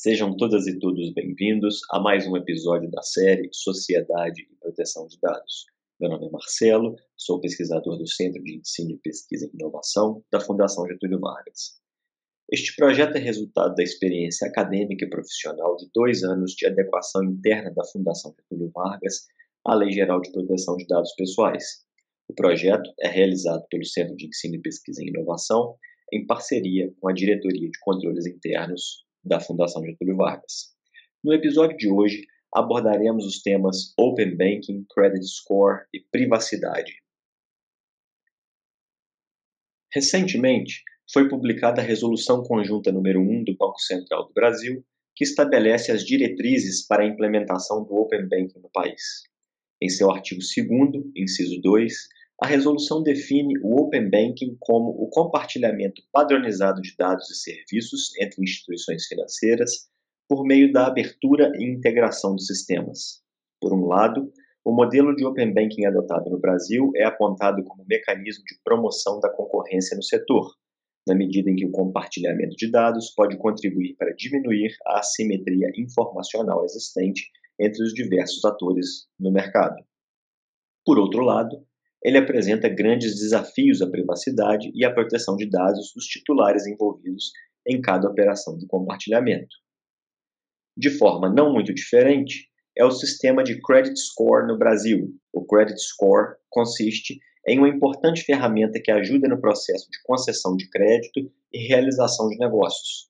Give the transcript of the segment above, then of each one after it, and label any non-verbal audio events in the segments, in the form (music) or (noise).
Sejam todas e todos bem-vindos a mais um episódio da série Sociedade e Proteção de Dados. Meu nome é Marcelo, sou pesquisador do Centro de Ensino e Pesquisa em Inovação da Fundação Getúlio Vargas. Este projeto é resultado da experiência acadêmica e profissional de dois anos de adequação interna da Fundação Getúlio Vargas à Lei Geral de Proteção de Dados Pessoais. O projeto é realizado pelo Centro de Ensino e Pesquisa em Inovação em parceria com a Diretoria de Controles Internos da Fundação Getúlio Vargas. No episódio de hoje, abordaremos os temas Open Banking, Credit Score e privacidade. Recentemente, foi publicada a Resolução Conjunta número 1 do Banco Central do Brasil, que estabelece as diretrizes para a implementação do Open Banking no país. Em seu artigo 2 inciso 2, a resolução define o Open Banking como o compartilhamento padronizado de dados e serviços entre instituições financeiras por meio da abertura e integração de sistemas. Por um lado, o modelo de Open Banking adotado no Brasil é apontado como mecanismo de promoção da concorrência no setor, na medida em que o compartilhamento de dados pode contribuir para diminuir a assimetria informacional existente entre os diversos atores no mercado. Por outro lado, ele apresenta grandes desafios à privacidade e à proteção de dados dos titulares envolvidos em cada operação de compartilhamento. De forma não muito diferente, é o sistema de Credit Score no Brasil. O Credit Score consiste em uma importante ferramenta que ajuda no processo de concessão de crédito e realização de negócios.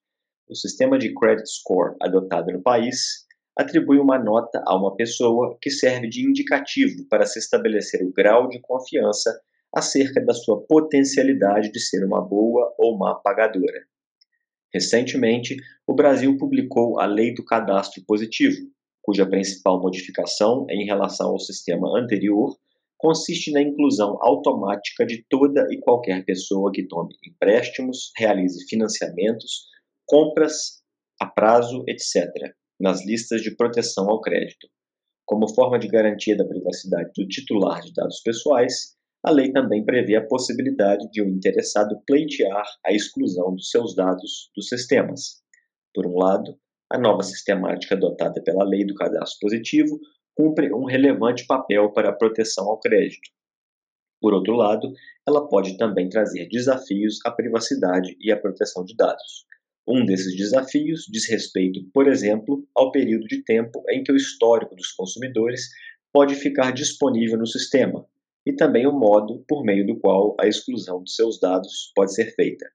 O sistema de Credit Score adotado no país atribui uma nota a uma pessoa que serve de indicativo para se estabelecer o grau de confiança acerca da sua potencialidade de ser uma boa ou má pagadora. Recentemente, o Brasil publicou a Lei do Cadastro Positivo, cuja principal modificação em relação ao sistema anterior consiste na inclusão automática de toda e qualquer pessoa que tome empréstimos, realize financiamentos, compras a prazo, etc nas listas de proteção ao crédito. Como forma de garantia da privacidade do titular de dados pessoais, a lei também prevê a possibilidade de o um interessado pleitear a exclusão dos seus dados dos sistemas. Por um lado, a nova sistemática adotada pela Lei do Cadastro Positivo cumpre um relevante papel para a proteção ao crédito. Por outro lado, ela pode também trazer desafios à privacidade e à proteção de dados. Um desses desafios diz respeito, por exemplo, ao período de tempo em que o histórico dos consumidores pode ficar disponível no sistema e também o modo por meio do qual a exclusão de seus dados pode ser feita.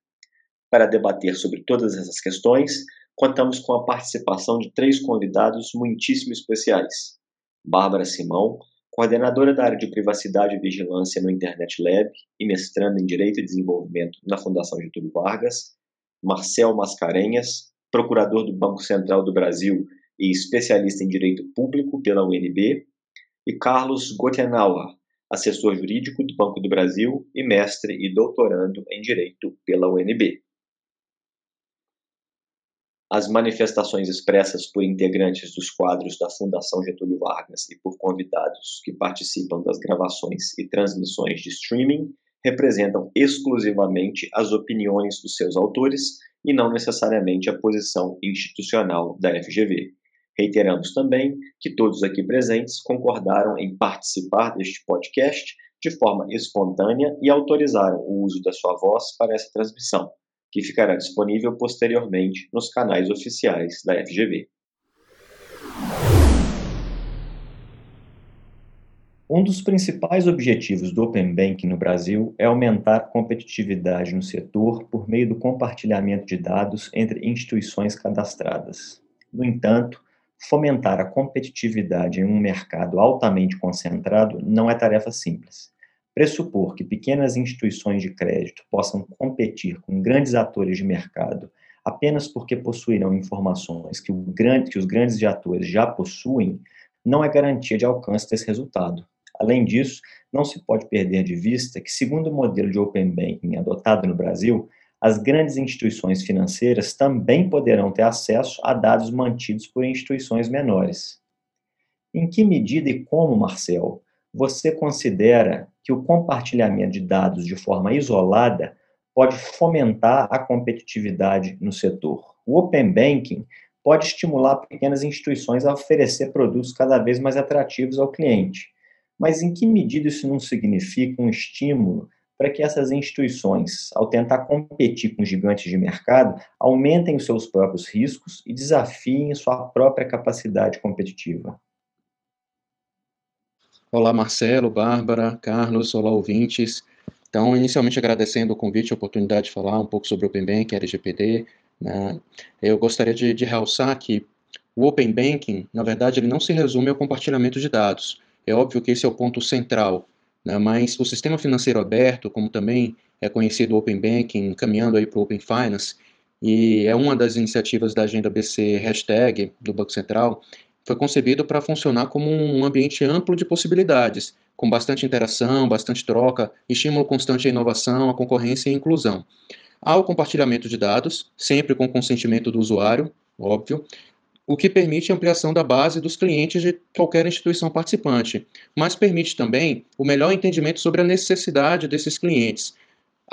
Para debater sobre todas essas questões, contamos com a participação de três convidados muitíssimo especiais. Bárbara Simão, coordenadora da área de privacidade e vigilância no Internet Lab e mestrando em Direito e Desenvolvimento na Fundação Getúlio Vargas, Marcel Mascarenhas, procurador do Banco Central do Brasil e especialista em direito público pela UNB, e Carlos Gotenauer, assessor jurídico do Banco do Brasil e mestre e doutorando em direito pela UNB. As manifestações expressas por integrantes dos quadros da Fundação Getúlio Vargas e por convidados que participam das gravações e transmissões de streaming representam exclusivamente as opiniões dos seus autores e não necessariamente a posição institucional da FGV. Reiteramos também que todos aqui presentes concordaram em participar deste podcast de forma espontânea e autorizaram o uso da sua voz para essa transmissão, que ficará disponível posteriormente nos canais oficiais da FGV. Um dos principais objetivos do Open Banking no Brasil é aumentar a competitividade no setor por meio do compartilhamento de dados entre instituições cadastradas. No entanto, fomentar a competitividade em um mercado altamente concentrado não é tarefa simples. Pressupor que pequenas instituições de crédito possam competir com grandes atores de mercado apenas porque possuirão informações que, grande, que os grandes atores já possuem não é garantia de alcance desse resultado. Além disso, não se pode perder de vista que, segundo o modelo de Open Banking adotado no Brasil, as grandes instituições financeiras também poderão ter acesso a dados mantidos por instituições menores. Em que medida e como, Marcel, você considera que o compartilhamento de dados de forma isolada pode fomentar a competitividade no setor? O Open Banking pode estimular pequenas instituições a oferecer produtos cada vez mais atrativos ao cliente. Mas em que medida isso não significa um estímulo para que essas instituições, ao tentar competir com gigantes de mercado, aumentem os seus próprios riscos e desafiem sua própria capacidade competitiva? Olá, Marcelo, Bárbara, Carlos, olá, ouvintes. Então, inicialmente agradecendo o convite e a oportunidade de falar um pouco sobre o Open Bank, LGPD. Né? Eu gostaria de, de realçar que o Open Banking, na verdade, ele não se resume ao compartilhamento de dados. É óbvio que esse é o ponto central, né? mas o sistema financeiro aberto, como também é conhecido Open Banking, caminhando aí para o Open Finance, e é uma das iniciativas da Agenda BC Hashtag do Banco Central, foi concebido para funcionar como um ambiente amplo de possibilidades, com bastante interação, bastante troca, estímulo constante à inovação, à concorrência e à inclusão. Há o compartilhamento de dados, sempre com consentimento do usuário, óbvio, o que permite a ampliação da base dos clientes de qualquer instituição participante, mas permite também o melhor entendimento sobre a necessidade desses clientes,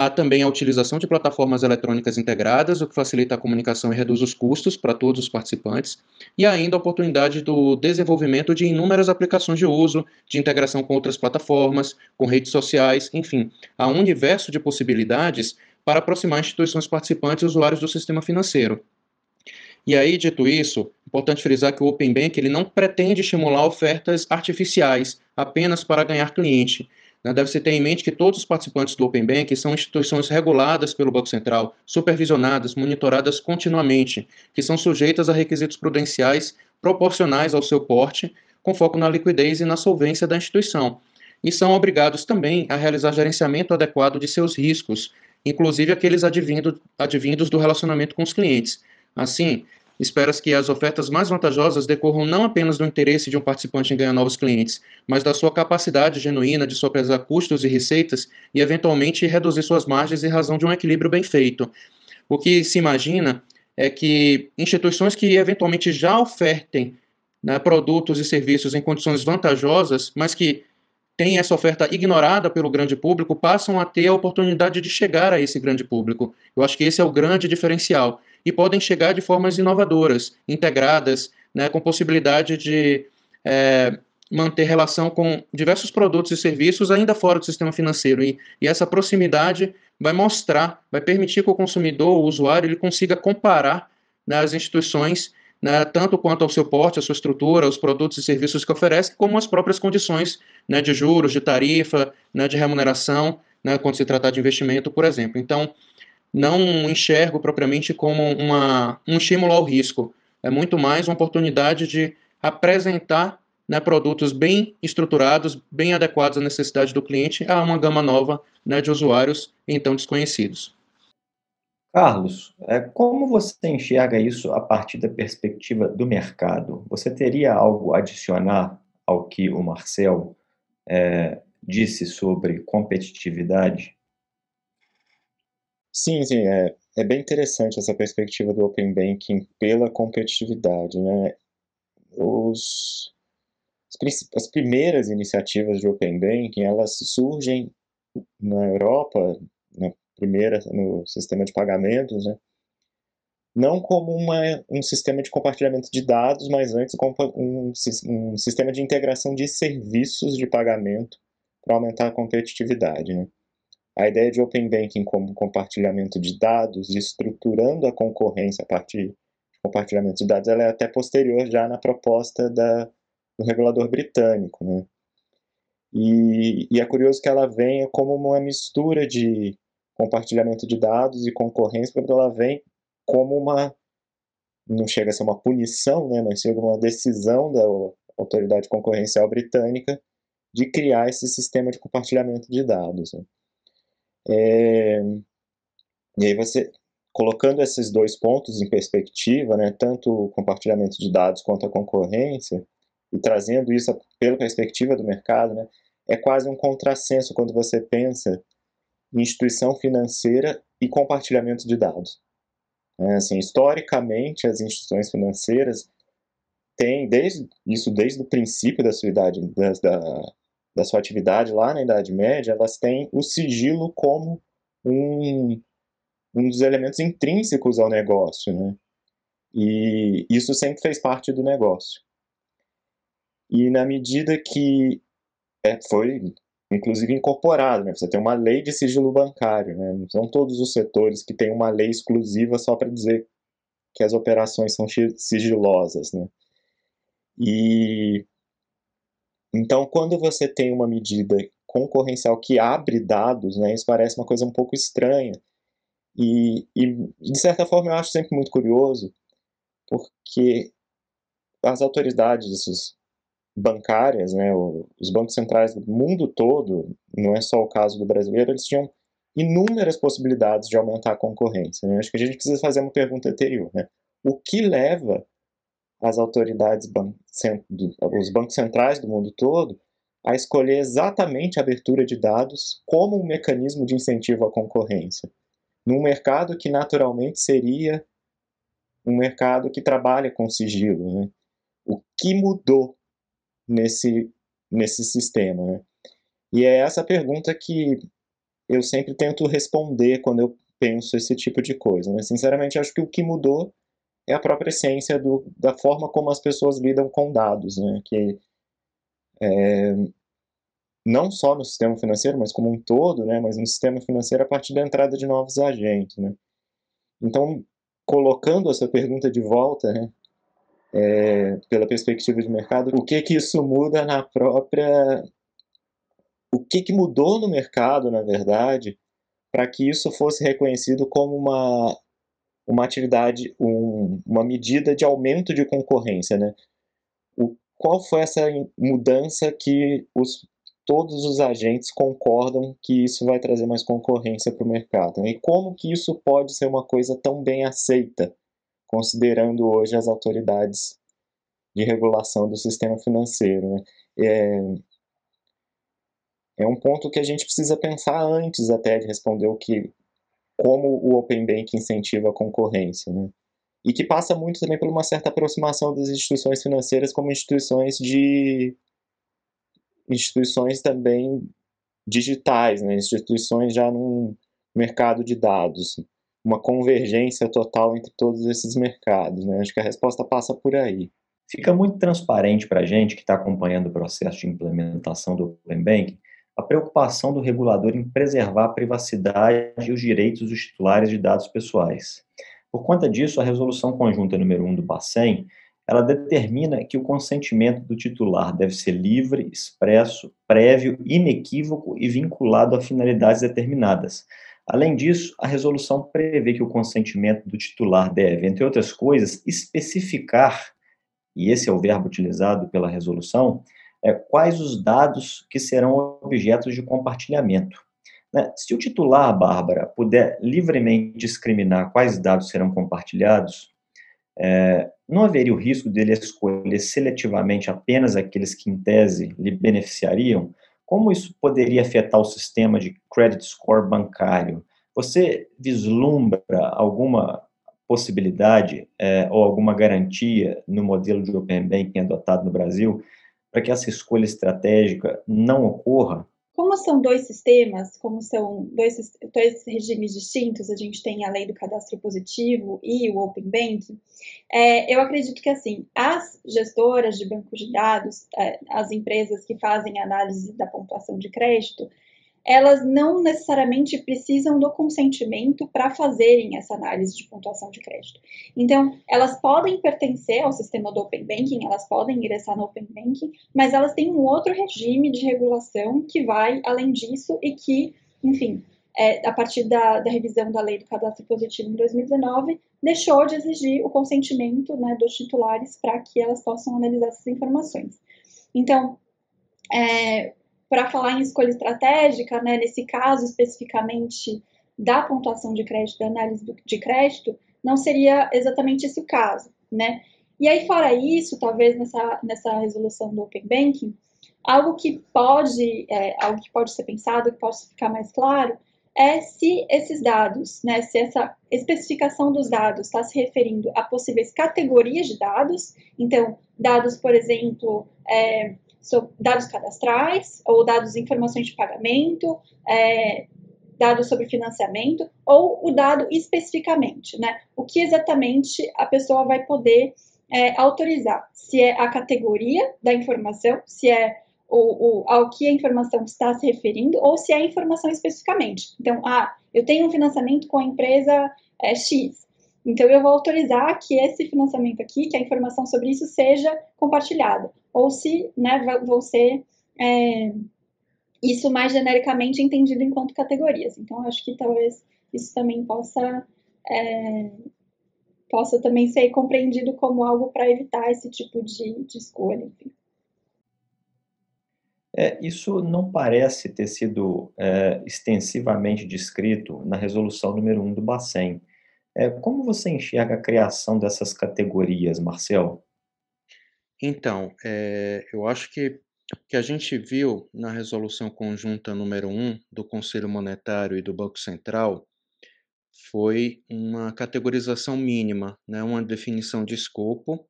Há também a utilização de plataformas eletrônicas integradas, o que facilita a comunicação e reduz os custos para todos os participantes, e ainda a oportunidade do desenvolvimento de inúmeras aplicações de uso, de integração com outras plataformas, com redes sociais, enfim, há um universo de possibilidades para aproximar instituições participantes e usuários do sistema financeiro. E aí, dito isso, importante frisar que o Open Bank ele não pretende estimular ofertas artificiais apenas para ganhar cliente, né, deve-se ter em mente que todos os participantes do Open Bank são instituições reguladas pelo Banco Central, supervisionadas, monitoradas continuamente, que são sujeitas a requisitos prudenciais proporcionais ao seu porte, com foco na liquidez e na solvência da instituição. E são obrigados também a realizar gerenciamento adequado de seus riscos, inclusive aqueles advindo, advindos do relacionamento com os clientes. Assim, Espera-se que as ofertas mais vantajosas decorram não apenas do interesse de um participante em ganhar novos clientes, mas da sua capacidade genuína de sopesar custos e receitas e, eventualmente, reduzir suas margens em razão de um equilíbrio bem feito. O que se imagina é que instituições que eventualmente já ofertem né, produtos e serviços em condições vantajosas, mas que têm essa oferta ignorada pelo grande público, passam a ter a oportunidade de chegar a esse grande público. Eu acho que esse é o grande diferencial e podem chegar de formas inovadoras, integradas, né, com possibilidade de é, manter relação com diversos produtos e serviços ainda fora do sistema financeiro. E, e, essa proximidade vai mostrar, vai permitir que o consumidor, o usuário, ele consiga comparar né, as instituições, né, tanto quanto ao seu porte, a sua estrutura, os produtos e serviços que oferece, como as próprias condições né, de juros, de tarifa, né, de remuneração, né, quando se tratar de investimento, por exemplo. Então, não enxergo propriamente como uma, um estímulo ao risco. É muito mais uma oportunidade de apresentar né, produtos bem estruturados, bem adequados à necessidade do cliente, a uma gama nova né, de usuários então desconhecidos. Carlos, é, como você enxerga isso a partir da perspectiva do mercado? Você teria algo a adicionar ao que o Marcel é, disse sobre competitividade? Sim, sim, é, é bem interessante essa perspectiva do Open Banking pela competitividade, né? Os, as primeiras iniciativas de Open Banking, elas surgem na Europa, na primeira, no sistema de pagamentos, né? não como uma, um sistema de compartilhamento de dados, mas antes como um, um sistema de integração de serviços de pagamento para aumentar a competitividade. Né? A ideia de Open Banking como compartilhamento de dados estruturando a concorrência a partir de compartilhamento de dados, ela é até posterior já na proposta da, do regulador britânico. Né? E, e é curioso que ela venha como uma mistura de compartilhamento de dados e concorrência, porque ela vem como uma, não chega a ser uma punição, né, mas chega uma decisão da autoridade concorrencial britânica de criar esse sistema de compartilhamento de dados. Né. É, e aí você, colocando esses dois pontos em perspectiva, né, tanto o compartilhamento de dados quanto a concorrência, e trazendo isso pela perspectiva do mercado, né, é quase um contrassenso quando você pensa em instituição financeira e compartilhamento de dados. É, assim, historicamente, as instituições financeiras têm, desde, isso desde o princípio da sua idade, da, da, da sua atividade lá na Idade Média, elas têm o sigilo como um, um dos elementos intrínsecos ao negócio, né? E isso sempre fez parte do negócio. E na medida que é, foi, inclusive, incorporado, né? você tem uma lei de sigilo bancário, né? não são todos os setores que têm uma lei exclusiva só para dizer que as operações são sigilosas. Né? E então, quando você tem uma medida concorrencial que abre dados, né, isso parece uma coisa um pouco estranha. E, e, de certa forma, eu acho sempre muito curioso, porque as autoridades bancárias, né, os bancos centrais do mundo todo, não é só o caso do brasileiro, eles tinham inúmeras possibilidades de aumentar a concorrência. Né? Acho que a gente precisa fazer uma pergunta anterior. Né? O que leva as autoridades, os bancos centrais do mundo todo, a escolher exatamente a abertura de dados como um mecanismo de incentivo à concorrência, num mercado que naturalmente seria um mercado que trabalha com sigilo. Né? O que mudou nesse, nesse sistema? Né? E é essa pergunta que eu sempre tento responder quando eu penso esse tipo de coisa. Né? Sinceramente, acho que o que mudou é a própria essência do, da forma como as pessoas lidam com dados, né? que é, não só no sistema financeiro, mas como um todo, né? mas no sistema financeiro a partir da entrada de novos agentes. Né? Então, colocando essa pergunta de volta, né? É, pela perspectiva de mercado, o que que isso muda na própria... O que que mudou no mercado, na verdade, para que isso fosse reconhecido como uma uma atividade, um, uma medida de aumento de concorrência, né? O, qual foi essa mudança que os, todos os agentes concordam que isso vai trazer mais concorrência para o mercado? Né? E como que isso pode ser uma coisa tão bem aceita, considerando hoje as autoridades de regulação do sistema financeiro? Né? É, é um ponto que a gente precisa pensar antes até de responder o que como o Open Bank incentiva a concorrência, né? E que passa muito também por uma certa aproximação das instituições financeiras como instituições de instituições também digitais, né? instituições já num mercado de dados, uma convergência total entre todos esses mercados. Né? Acho que a resposta passa por aí. Fica muito transparente para a gente que está acompanhando o processo de implementação do Open Banking a preocupação do regulador em preservar a privacidade e os direitos dos titulares de dados pessoais. Por conta disso, a resolução conjunta número 1 do Bacen, ela determina que o consentimento do titular deve ser livre, expresso, prévio, inequívoco e vinculado a finalidades determinadas. Além disso, a resolução prevê que o consentimento do titular deve, entre outras coisas, especificar, e esse é o verbo utilizado pela resolução, é, quais os dados que serão objetos de compartilhamento. Né? Se o titular, Bárbara, puder livremente discriminar quais dados serão compartilhados, é, não haveria o risco dele escolher seletivamente apenas aqueles que, em tese, lhe beneficiariam? Como isso poderia afetar o sistema de credit score bancário? Você vislumbra alguma possibilidade é, ou alguma garantia no modelo de Open Banking adotado no Brasil para que essa escolha estratégica não ocorra? Como são dois sistemas, como são dois, dois regimes distintos, a gente tem a lei do cadastro positivo e o Open Banking, é, eu acredito que assim, as gestoras de bancos de dados, é, as empresas que fazem análise da pontuação de crédito, elas não necessariamente precisam do consentimento para fazerem essa análise de pontuação de crédito. Então, elas podem pertencer ao sistema do Open Banking, elas podem ingressar no Open Banking, mas elas têm um outro regime de regulação que vai além disso e que, enfim, é, a partir da, da, revisão da lei do cadastro positivo em 2019, deixou de exigir o consentimento né, dos titulares para que elas possam analisar essas informações. Então, é, para falar em escolha estratégica, né, nesse caso especificamente da pontuação de crédito, da análise de crédito, não seria exatamente esse o caso, né? E aí, fora isso, talvez nessa, nessa resolução do Open Banking, algo que pode, é, algo que pode ser pensado, que pode ficar mais claro, é se esses dados, né, se essa especificação dos dados está se referindo a possíveis categorias de dados, então, dados, por exemplo, é, dados cadastrais ou dados de informações de pagamento, é, dados sobre financiamento ou o dado especificamente, né? O que exatamente a pessoa vai poder é, autorizar? Se é a categoria da informação, se é o, o, ao que a informação está se referindo ou se é a informação especificamente. Então, ah, eu tenho um financiamento com a empresa é, X. Então, eu vou autorizar que esse financiamento aqui, que a informação sobre isso seja compartilhada. Ou se, né, vou ser é, isso mais genericamente entendido enquanto categorias. Então, acho que talvez isso também possa, é, possa também ser compreendido como algo para evitar esse tipo de, de escolha. Enfim. É, isso não parece ter sido é, extensivamente descrito na resolução número 1 do Bacen. É, como você enxerga a criação dessas categorias, Marcel? Então, é, eu acho que que a gente viu na resolução conjunta número 1 do Conselho Monetário e do Banco Central foi uma categorização mínima, né, uma definição de escopo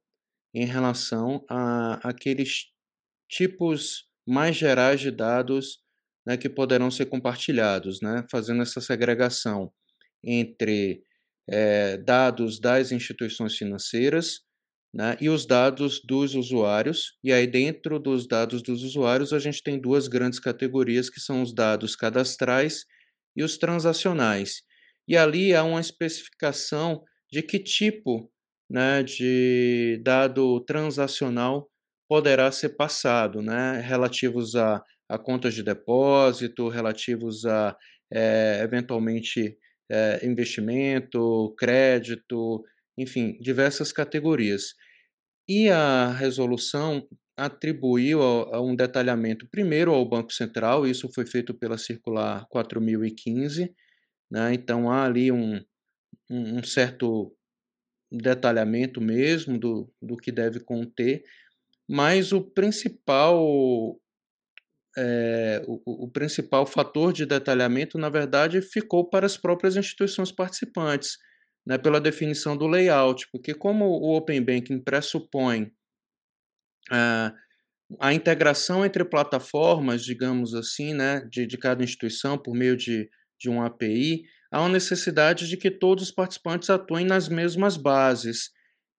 em relação a aqueles tipos mais gerais de dados né, que poderão ser compartilhados, né, fazendo essa segregação entre é, dados das instituições financeiras né, e os dados dos usuários. E aí, dentro dos dados dos usuários, a gente tem duas grandes categorias, que são os dados cadastrais e os transacionais. E ali há uma especificação de que tipo né, de dado transacional poderá ser passado, né, relativos a, a contas de depósito, relativos a, é, eventualmente, é, investimento, crédito, enfim, diversas categorias. E a resolução atribuiu a, a um detalhamento primeiro ao Banco Central, isso foi feito pela circular 4015, né? então há ali um, um, certo detalhamento mesmo do, do que deve conter, mas o principal é, o, o, principal fator de detalhamento, na verdade, ficou para as próprias instituições participantes né, pela definição do layout, porque como o Open Banking pressupõe uh, a integração entre plataformas, digamos assim, né, de, de cada instituição por meio de, de um API, há uma necessidade de que todos os participantes atuem nas mesmas bases.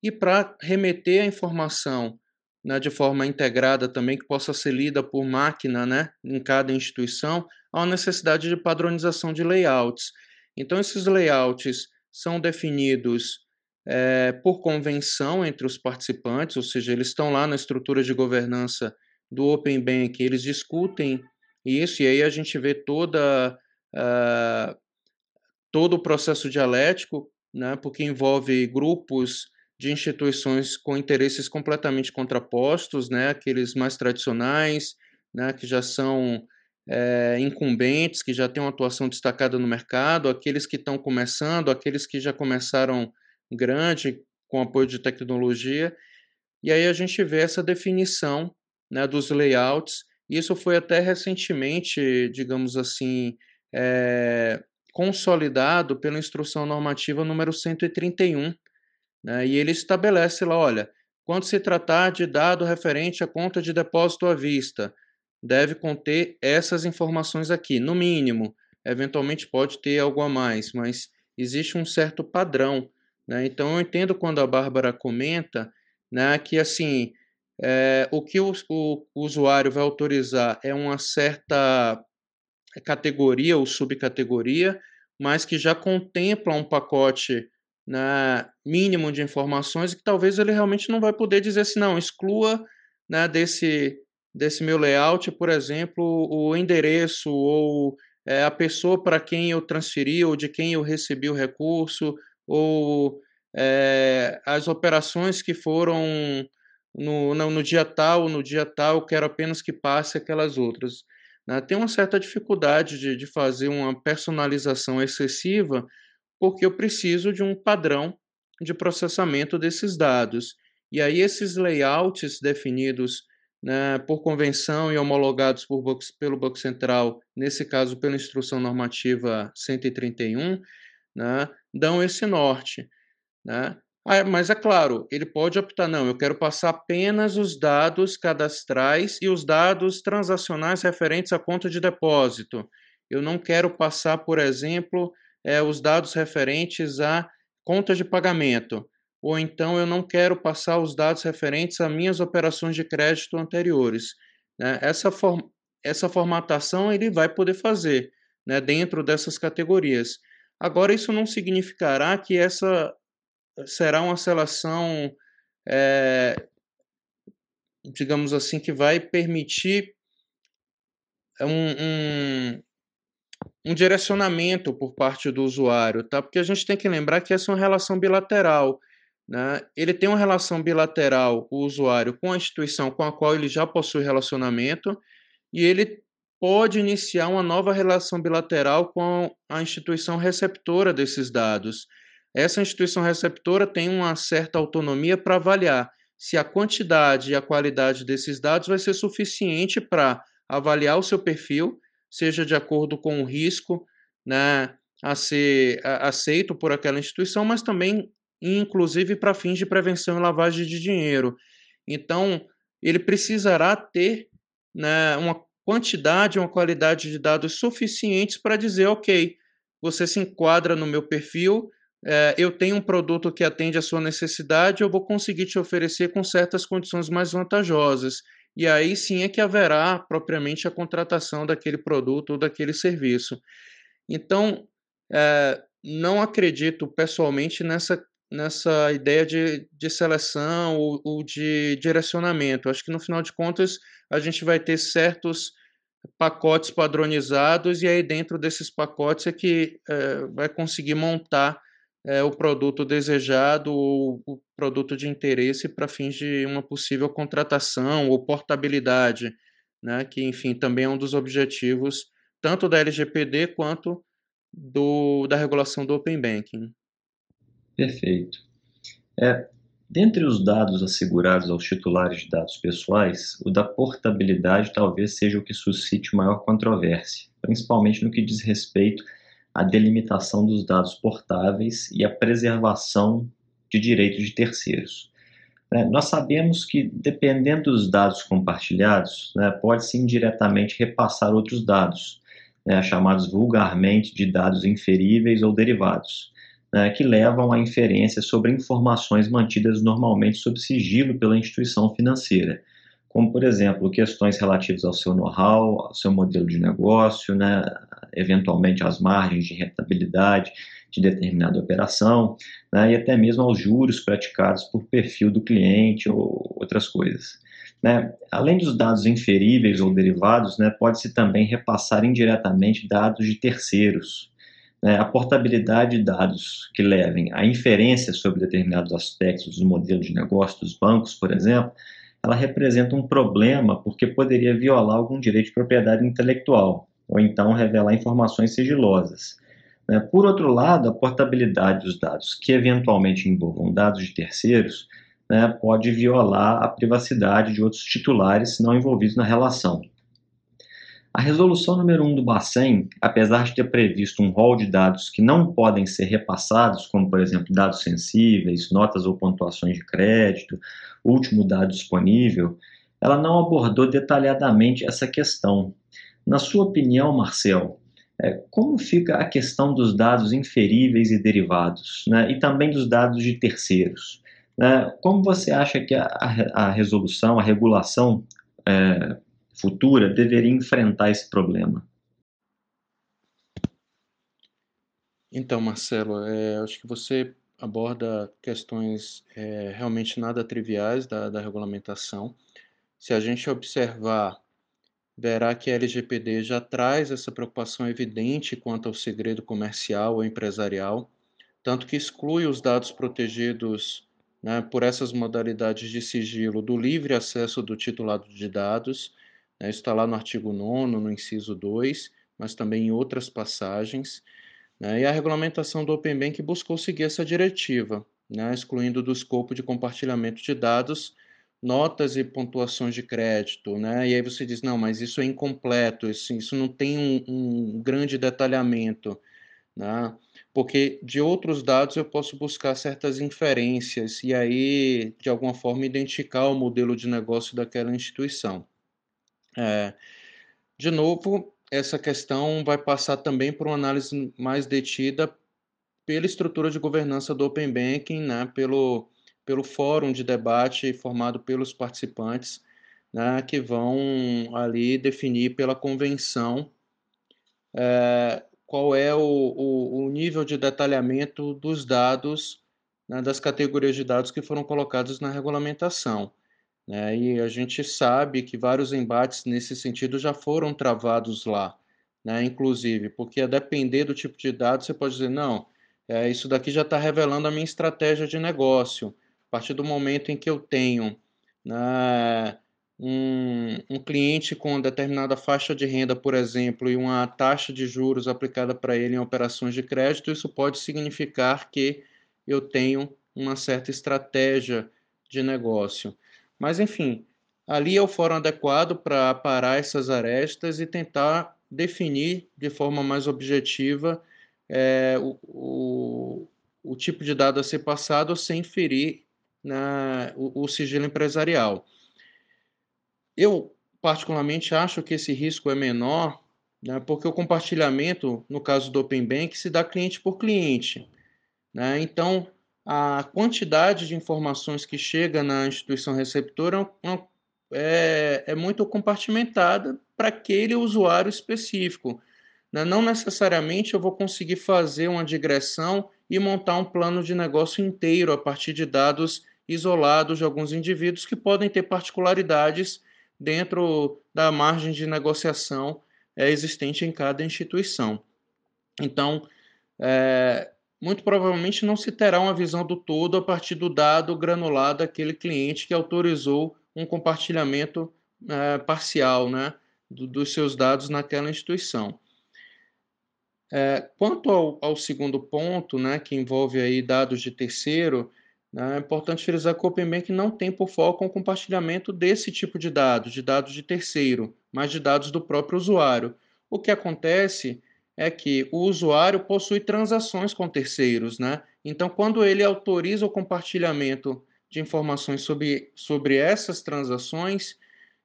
E para remeter a informação né, de forma integrada também, que possa ser lida por máquina né, em cada instituição, há uma necessidade de padronização de layouts. Então, esses layouts são definidos é, por convenção entre os participantes, ou seja, eles estão lá na estrutura de governança do Open Bank, eles discutem isso, e aí a gente vê toda, uh, todo o processo dialético, né, porque envolve grupos de instituições com interesses completamente contrapostos, né, aqueles mais tradicionais, né, que já são é, incumbentes que já têm uma atuação destacada no mercado, aqueles que estão começando, aqueles que já começaram grande com apoio de tecnologia. E aí a gente vê essa definição né, dos layouts. Isso foi até recentemente, digamos assim, é, consolidado pela Instrução Normativa número 131. Né, e ele estabelece lá, olha, quando se tratar de dado referente à conta de depósito à vista, deve conter essas informações aqui, no mínimo. Eventualmente pode ter algo a mais, mas existe um certo padrão. Né? Então eu entendo quando a Bárbara comenta né, que assim é, o que o, o, usuário vai autorizar é uma certa categoria ou subcategoria, mas que já contempla um pacote né, mínimo de informações que talvez ele realmente não vai poder dizer assim, não, exclua né, desse, desse meu layout, por exemplo, o endereço ou é, a pessoa para quem eu transferi ou de quem eu recebi o recurso, ou é, as operações que foram no, no, no, dia tal, no dia tal, quero apenas que passe aquelas outras. Né? Tem uma certa dificuldade de, de fazer uma personalização excessiva, porque eu preciso de um padrão de processamento desses dados. E aí esses layouts definidos né, por convenção e homologados por, pelo Banco Central, nesse caso pela Instrução Normativa 131, né, dão esse norte. Né? Ah, mas é claro, ele pode optar, não, eu quero passar apenas os dados cadastrais e os dados transacionais referentes à conta de depósito. eu não quero passar, por exemplo, é, os dados referentes a contas de pagamento, ou então eu não quero passar os dados referentes a minhas operações de crédito anteriores. Né? Essa, form essa formatação ele vai poder fazer né, dentro dessas categorias. Agora, isso não significará que essa será uma seleção, é, digamos assim, que vai permitir um, um, um, direcionamento por parte do usuário, tá? Porque a gente tem que lembrar que essa é uma relação bilateral. Né? Ele tem uma relação bilateral, o usuário, com a instituição com a qual ele já possui relacionamento, e ele pode iniciar uma nova relação bilateral com a instituição receptora desses dados. Essa instituição receptora tem uma certa autonomia para avaliar se a quantidade e a qualidade desses dados vai ser suficiente para avaliar o seu perfil, seja de acordo com o risco né, a ser aceito por aquela instituição, mas também, inclusive, para fins de prevenção e lavagem de dinheiro. Então, ele precisará ter né, uma quantidade, uma qualidade de dados suficientes para dizer, ok, você se enquadra no meu perfil, é, eu tenho um produto que atende à sua necessidade, eu vou conseguir te oferecer com certas condições mais vantajosas. E aí sim é que haverá propriamente a contratação daquele produto ou daquele serviço. Então, é, não acredito pessoalmente nessa, nessa ideia de, de seleção ou, ou de direcionamento. Acho que no final de contas a gente vai ter certos pacotes padronizados e aí dentro desses pacotes é que é, vai conseguir montar é, o produto desejado ou o produto de interesse para fins de uma possível contratação ou portabilidade, né, que enfim também é um dos objetivos tanto da LGPD quanto do, da regulação do Open Banking. Perfeito. É, Dentre os dados assegurados aos titulares de dados pessoais, o da portabilidade talvez seja o que suscite maior controvérsia, principalmente no que diz respeito à delimitação dos dados portáveis e à preservação de direitos de terceiros. É, nós sabemos que, dependendo dos dados compartilhados, né, pode-se indiretamente repassar outros dados, né, chamados vulgarmente de dados inferíveis ou derivados né, que levam à inferência sobre informações mantidas normalmente sob sigilo pela instituição financeira, como, por exemplo, questões relativas ao seu know-how, ao seu modelo de negócio, né, eventualmente às margens de rentabilidade de determinada operação, né, e até mesmo aos juros praticados por perfil do cliente ou outras coisas. Né? Além dos dados inferíveis ou derivados, né, pode-se também repassar indiretamente dados de terceiros, né, a portabilidade de dados que levem à inferência sobre determinados aspectos do modelo de negócio dos bancos, por exemplo, ela representa um problema porque poderia violar algum direito de propriedade intelectual, ou então revelar informações sigilosas. Né. Por outro lado, a portabilidade dos dados que eventualmente envolvam dados de terceiros né, pode violar a privacidade de outros titulares não envolvidos na relação. A resolução número 1 do Bacen, apesar de ter previsto um rol de dados que não podem ser repassados, como por exemplo dados sensíveis, notas ou pontuações de crédito, último dado disponível, ela não abordou detalhadamente essa questão. Na sua opinião, Marcel, é, como fica a questão dos dados inferíveis e derivados, né, e também dos dados de terceiros? Né? Como você acha que a, resolução, a regulação é, futura deveria enfrentar esse problema? Então, Marcelo, é, acho que você aborda questões é, realmente nada triviais da, da regulamentação. Se a gente observar, verá que a LGPD já traz essa preocupação evidente quanto ao segredo comercial ou empresarial, tanto que exclui os dados protegidos né, por essas modalidades de sigilo do livre acesso do titulado de dados isso está lá no artigo 9, no inciso 2, mas também em outras passagens. Né, e a regulamentação do Open Bank buscou seguir essa diretiva, né, excluindo do escopo de compartilhamento de dados notas e pontuações de crédito, né? E aí você diz, não, mas isso é incompleto, isso, isso não tem um, um grande detalhamento, né? Porque de outros dados eu posso buscar certas inferências e aí, de alguma forma, identificar o modelo de negócio daquela instituição. É, de novo, essa questão vai passar também por uma análise mais detida pela estrutura de governança do Open Banking, né, pelo, pelo fórum de debate formado pelos participantes, né, que vão ali definir pela convenção é, qual é o, o, o, nível de detalhamento dos dados, né, das categorias de dados que foram colocados na regulamentação. Né, e a gente sabe que vários embates nesse sentido já foram travados lá, né, inclusive, porque a depender do tipo de dado, você pode dizer, não, é, isso daqui já está revelando a minha estratégia de negócio. A partir do momento em que eu tenho né, um, um cliente com determinada faixa de renda, por exemplo, e uma taxa de juros aplicada para ele em operações de crédito, isso pode significar que eu tenho uma certa estratégia de negócio. Mas, enfim, ali é o fórum adequado para parar essas arestas e tentar definir de forma mais objetiva é, o, o, o, tipo de dado a ser passado sem ferir na, o, o sigilo empresarial. Eu, particularmente, acho que esse risco é menor, né, porque o compartilhamento, no caso do Open Bank, se dá cliente por cliente. Né? Então, a quantidade de informações que chega na instituição receptora é, é, é muito compartimentada para aquele usuário específico. Né? Não necessariamente eu vou conseguir fazer uma digressão e montar um plano de negócio inteiro a partir de dados isolados de alguns indivíduos que podem ter particularidades dentro da margem de negociação é, existente em cada instituição. Então, é, muito provavelmente não se terá uma visão do todo a partir do dado granular daquele cliente que autorizou um compartilhamento é, parcial né, do, dos seus dados naquela instituição. É, quanto ao, ao, segundo ponto, né, que envolve aí dados de terceiro, né? É importante frisar que o Open Bank não tem por foco o compartilhamento desse tipo de dados, de dados de terceiro, mas de dados do próprio usuário. O que acontece é que o usuário possui transações com terceiros, né? Então, quando ele autoriza o compartilhamento de informações sobre, sobre essas transações,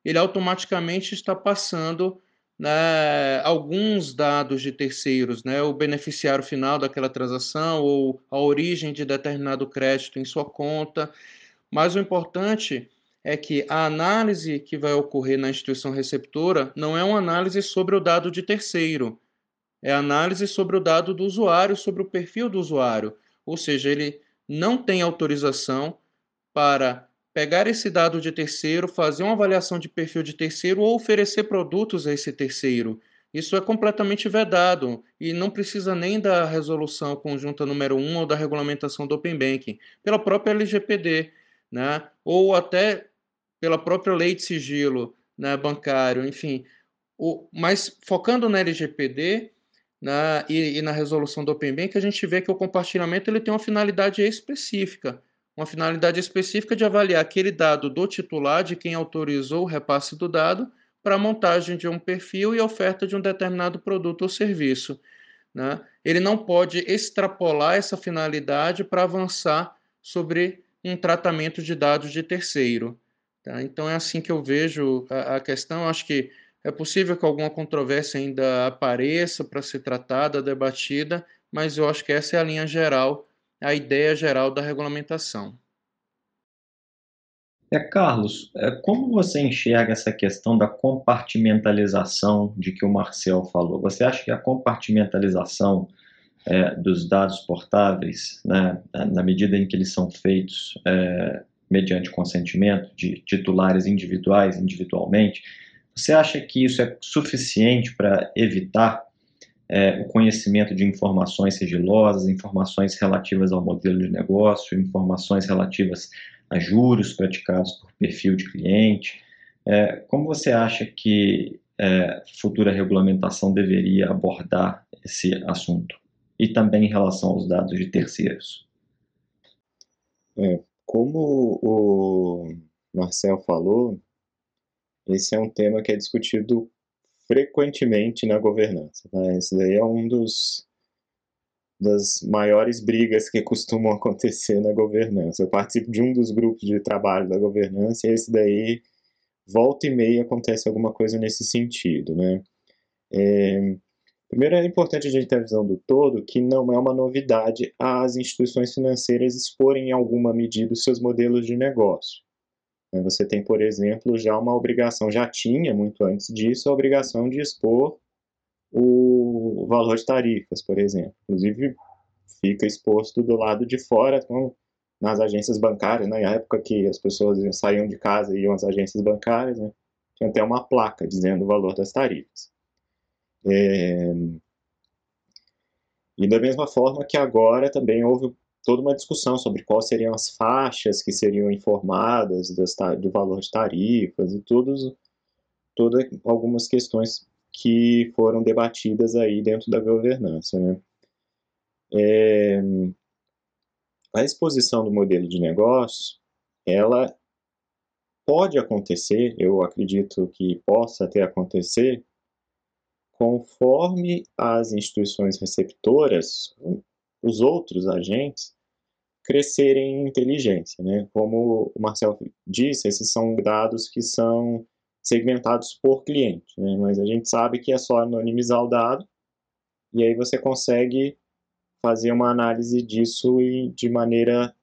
ele automaticamente está passando né, alguns dados de terceiros, né, o beneficiário final daquela transação ou a origem de determinado crédito em sua conta. Mas o importante é que a análise que vai ocorrer na instituição receptora não é uma análise sobre o dado de terceiro, é análise sobre o dado do usuário, sobre o perfil do usuário. Ou seja, ele não tem autorização para pegar esse dado de terceiro, fazer uma avaliação de perfil de terceiro ou oferecer produtos a esse terceiro. Isso é completamente vedado e não precisa nem da resolução conjunta número 1 ou da regulamentação do Open Banking, pela própria LGPD, né? ou até pela própria lei de sigilo né, bancário, enfim. O, mas focando na LGPD né, e, e na resolução do Open Banking, a gente vê que o compartilhamento ele tem uma finalidade específica uma finalidade específica de avaliar aquele dado do titular, de quem autorizou o repasse do dado, para a montagem de um perfil e oferta de um determinado produto ou serviço. Né? Ele não pode extrapolar essa finalidade para avançar sobre um tratamento de dados de terceiro. Tá? Então é assim que eu vejo a, a questão. Acho que é possível que alguma controvérsia ainda apareça para ser tratada, debatida, mas eu acho que essa é a linha geral a ideia geral da regulamentação. É, Carlos, é, como você enxerga essa questão da compartimentalização de que o Marcel falou? Você acha que a compartimentalização é, dos dados portáveis, né, na medida em que eles são feitos é, mediante consentimento de titulares individuais, individualmente, você acha que isso é suficiente para evitar é, o conhecimento de informações sigilosas, informações relativas ao modelo de negócio, informações relativas a juros praticados por perfil de cliente. É, como você acha que é, futura regulamentação deveria abordar esse assunto? E também em relação aos dados de terceiros? É, como o Marcel falou, esse é um tema que é discutido frequentemente na governança. Né? Esse daí é um dos das maiores brigas que costumam (laughs) acontecer na governança. Eu participo de um dos grupos de trabalho da governança e esse daí volta e meia acontece alguma coisa nesse sentido, né? É, primeiro, é importante a gente ter a visão do todo que não é uma novidade as instituições financeiras exporem em alguma medida os seus modelos de negócio. É, você tem, por exemplo, já uma obrigação, já tinha muito antes disso, a obrigação de expor o valor de tarifas, por exemplo. Inclusive, fica exposto do lado de fora, então, nas agências bancárias, né? na época que as pessoas saíam de casa e iam às agências bancárias, né? tinha até uma placa dizendo o valor das tarifas. É... E da mesma forma que agora também houve toda uma discussão sobre quais seriam as faixas que seriam informadas das, do valor de tarifas e todos, todas algumas questões que foram debatidas aí dentro da governança. Né? É, a exposição do modelo de negócio, ela pode acontecer, eu acredito que possa até acontecer, conforme as instituições receptoras, os outros agentes, crescerem em inteligência. Né? Como o Marcel disse, esses são dados que são segmentados por cliente, né? mas a gente sabe que é só anonimizar o dado e aí você consegue fazer uma análise disso de maneira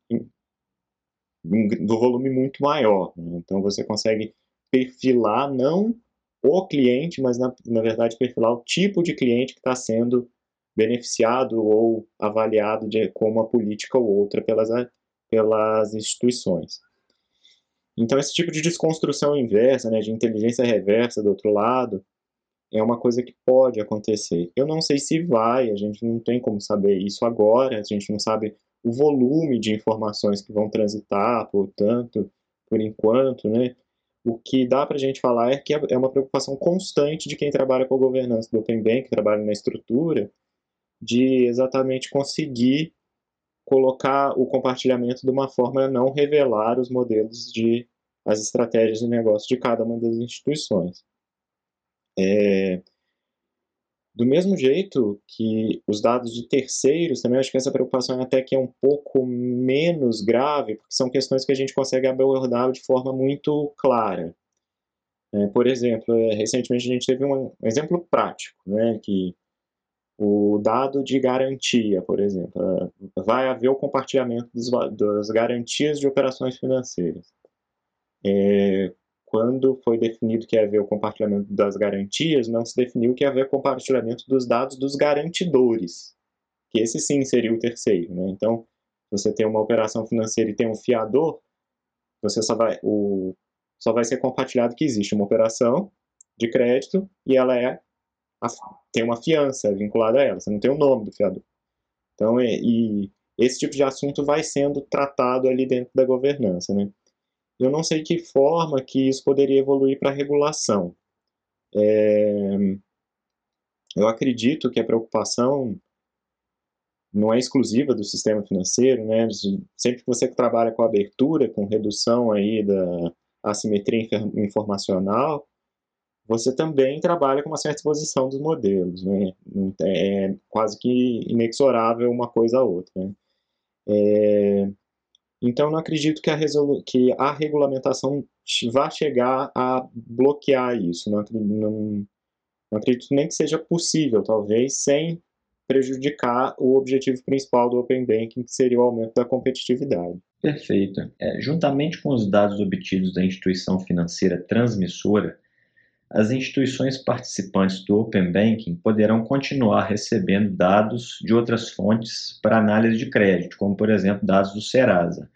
do volume muito maior. Né? Então você consegue perfilar não o cliente, mas na, na verdade perfilar o tipo de cliente que está sendo beneficiado ou avaliado de, com uma política ou outra pelas, pelas instituições. Então, esse tipo de desconstrução inversa, né, de inteligência reversa do outro lado, é uma coisa que pode acontecer. Eu não sei se vai, a gente não tem como saber isso agora, a gente não sabe o volume de informações que vão transitar, portanto, por enquanto, né? O que dá para a gente falar é que é, é uma preocupação constante de quem trabalha com a governança do Open Bank, que trabalha na estrutura, de exatamente conseguir colocar o compartilhamento de uma forma a não revelar os modelos de as estratégias de negócio de cada uma das instituições. É, do mesmo jeito que os dados de terceiros, também acho que essa preocupação até que é um pouco menos grave, porque são questões que a gente consegue abordar de forma muito clara. É, por exemplo, é, recentemente a gente teve um, um exemplo prático, né, que o dado de garantia, por exemplo, vai haver o compartilhamento dos, das garantias de operações financeiras. É, quando foi definido que ia haver o compartilhamento das garantias, não se definiu que ia haver compartilhamento dos dados dos garantidores, que esse sim seria o terceiro. Né? Então, você tem uma operação financeira e tem um fiador, você só vai, o, só vai ser compartilhado que existe uma operação de crédito e ela é tem uma fiança vinculada a ela, você não tem o nome do fiador. Então, é, e esse tipo de assunto vai sendo tratado ali dentro da governança, né? Eu não sei que forma que isso poderia evoluir para regulação. É, eu acredito que a preocupação não é exclusiva do sistema financeiro, né? Sempre que você trabalha com abertura, com redução aí da assimetria informacional, você também trabalha com uma certa exposição dos modelos, né? É quase que inexorável uma coisa a outra. Né? É, então, não acredito que a, que a regulamentação vá chegar a bloquear isso. Não, não, não acredito nem que seja possível, talvez, sem prejudicar o objetivo principal do Open Banking, que seria o aumento da competitividade. Perfeito. É, juntamente com os dados obtidos da instituição financeira transmissora, as instituições participantes do Open Banking poderão continuar recebendo dados de outras fontes para análise de crédito, como, por exemplo, dados do Serasa.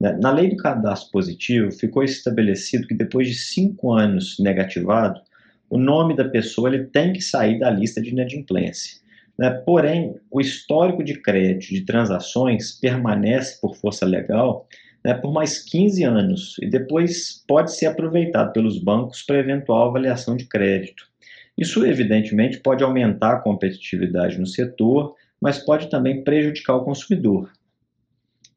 Na lei do cadastro positivo, ficou estabelecido que depois de cinco anos negativado, o nome da pessoa ele tem que sair da lista de inadimplência. Né? Porém, o histórico de crédito de transações permanece por força legal né, por mais 15 anos e depois pode ser aproveitado pelos bancos para eventual avaliação de crédito. Isso, evidentemente, pode aumentar a competitividade no setor, mas pode também prejudicar o consumidor.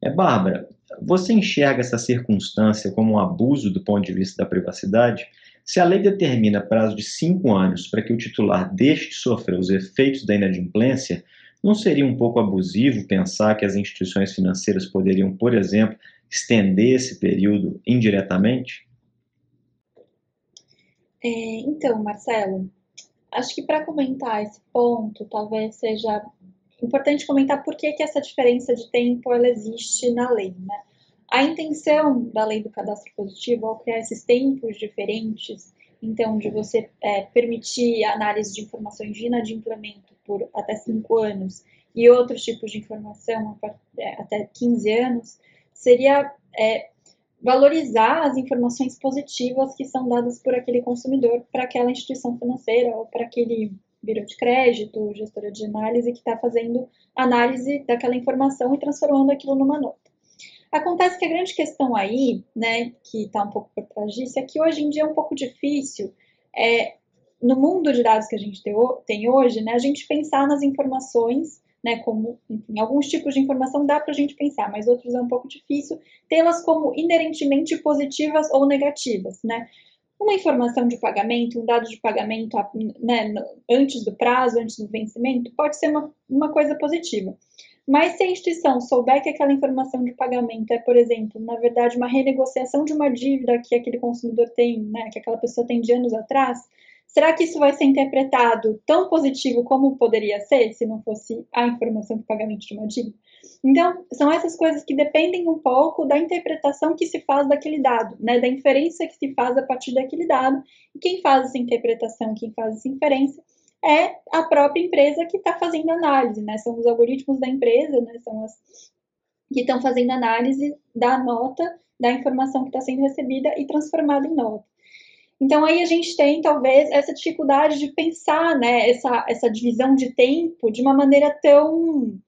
É, Bárbara, você enxerga essa circunstância como um abuso do ponto de vista da privacidade? Se a lei determina prazo de cinco anos para que o titular deixe de sofrer os efeitos da inadimplência, não seria um pouco abusivo pensar que as instituições financeiras poderiam, por exemplo, estender esse período indiretamente? É, então, Marcelo, acho que para comentar esse ponto, talvez seja importante comentar por que, que essa diferença de tempo ela existe na lei. Né? A intenção da lei do cadastro positivo, ao criar esses tempos diferentes, então, de você é, permitir análise de informações de inadimplemento por até 5 anos e outros tipos de informação é, até 15 anos, seria é, valorizar as informações positivas que são dadas por aquele consumidor para aquela instituição financeira ou para aquele biro de crédito, gestora de análise que está fazendo análise daquela informação e transformando aquilo numa nota. Acontece que a grande questão aí, né, que está um pouco por trás disso, é que hoje em dia é um pouco difícil, é, no mundo de dados que a gente tem hoje, né, a gente pensar nas informações né, como, enfim, alguns tipos de informação dá para a gente pensar, mas outros é um pouco difícil tê-las como inerentemente positivas ou negativas, né? Uma informação de pagamento, um dado de pagamento né, antes do prazo, antes do vencimento, pode ser uma, uma coisa positiva. Mas se a instituição souber que aquela informação de pagamento é, por exemplo, na verdade, uma renegociação de uma dívida que aquele consumidor tem, né, que aquela pessoa tem de anos atrás, Será que isso vai ser interpretado tão positivo como poderia ser se não fosse a informação de pagamento de uma dívida? Então, são essas coisas que dependem um pouco da interpretação que se faz daquele dado, né, da inferência que se faz a partir daquele dado. E quem faz essa interpretação, quem faz essa inferência, é a própria empresa que está fazendo análise, né? São os algoritmos da empresa, né? São as que estão fazendo análise da nota, da informação que está sendo recebida e transformada em nota. Então aí a gente tem talvez essa dificuldade de pensar, né, essa, essa divisão de tempo de uma maneira tão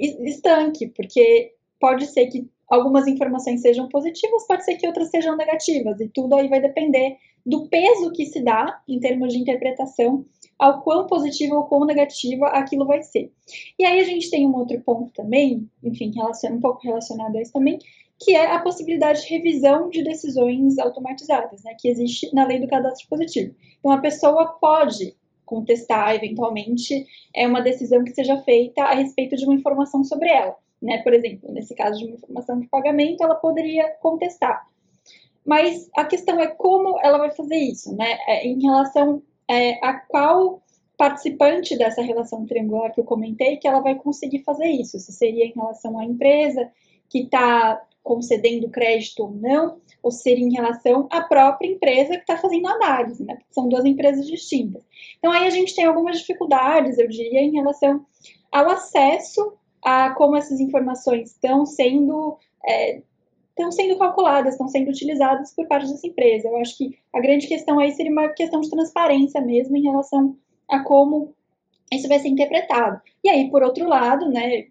estanque, porque pode ser que algumas informações sejam positivas, pode ser que outras sejam negativas, e tudo aí vai depender do peso que se dá em termos de interpretação, ao quão positiva ou quão negativa aquilo vai ser. E aí a gente tem um outro ponto também, enfim, um pouco relacionado a isso também, que é a possibilidade de revisão de decisões automatizadas, né, que existe na lei do cadastro positivo. Então, a pessoa pode contestar, eventualmente, é uma decisão que seja feita a respeito de uma informação sobre ela. Né? Por exemplo, nesse caso de uma informação de pagamento, ela poderia contestar. Mas a questão é como ela vai fazer isso, né? É, em relação é, a qual participante dessa relação triangular que eu comentei que ela vai conseguir fazer isso. Se seria em relação à empresa que está concedendo crédito ou não, ou seria em relação à própria empresa que está fazendo a análise, né? São duas empresas distintas. Então aí a gente tem algumas dificuldades, eu diria, em relação ao acesso a como essas informações estão sendo é, estão sendo calculadas, estão sendo utilizadas por parte dessa empresa. Eu acho que a grande questão aí seria uma questão de transparência mesmo em relação a como isso vai ser interpretado. E aí, por outro lado, né,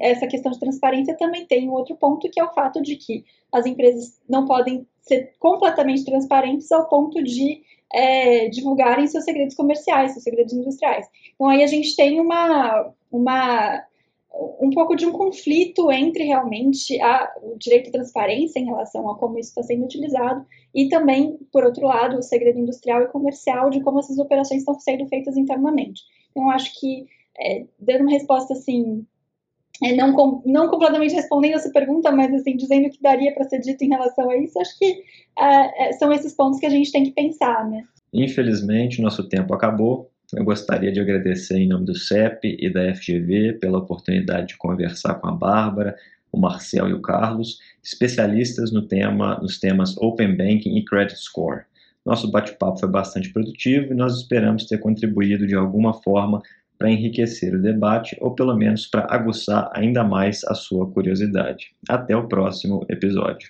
essa questão de transparência também tem um outro ponto, que é o fato de que as empresas não podem ser completamente transparentes ao ponto de é, divulgarem seus segredos comerciais, seus segredos industriais. Então, aí a gente tem uma, uma um pouco de um conflito entre realmente a, o direito à transparência em relação a como isso está sendo utilizado e também, por outro lado, o segredo industrial e comercial de como essas operações estão sendo feitas internamente. Então, acho que, é, dando uma resposta assim, é, não, não completamente respondendo essa pergunta, mas assim, dizendo o que daria para ser dito em relação a isso, acho que é, é, são esses pontos que a gente tem que pensar, né? Infelizmente, nosso tempo acabou. Eu gostaria de agradecer em nome do CEP e da FGV pela oportunidade de conversar com a Bárbara, o Marcel e o Carlos, especialistas no tema, nos temas Open Banking e Credit Score. Nosso bate-papo foi bastante produtivo e nós esperamos ter contribuído de alguma forma para enriquecer o debate ou pelo menos para aguçar ainda mais a sua curiosidade. Até o próximo episódio.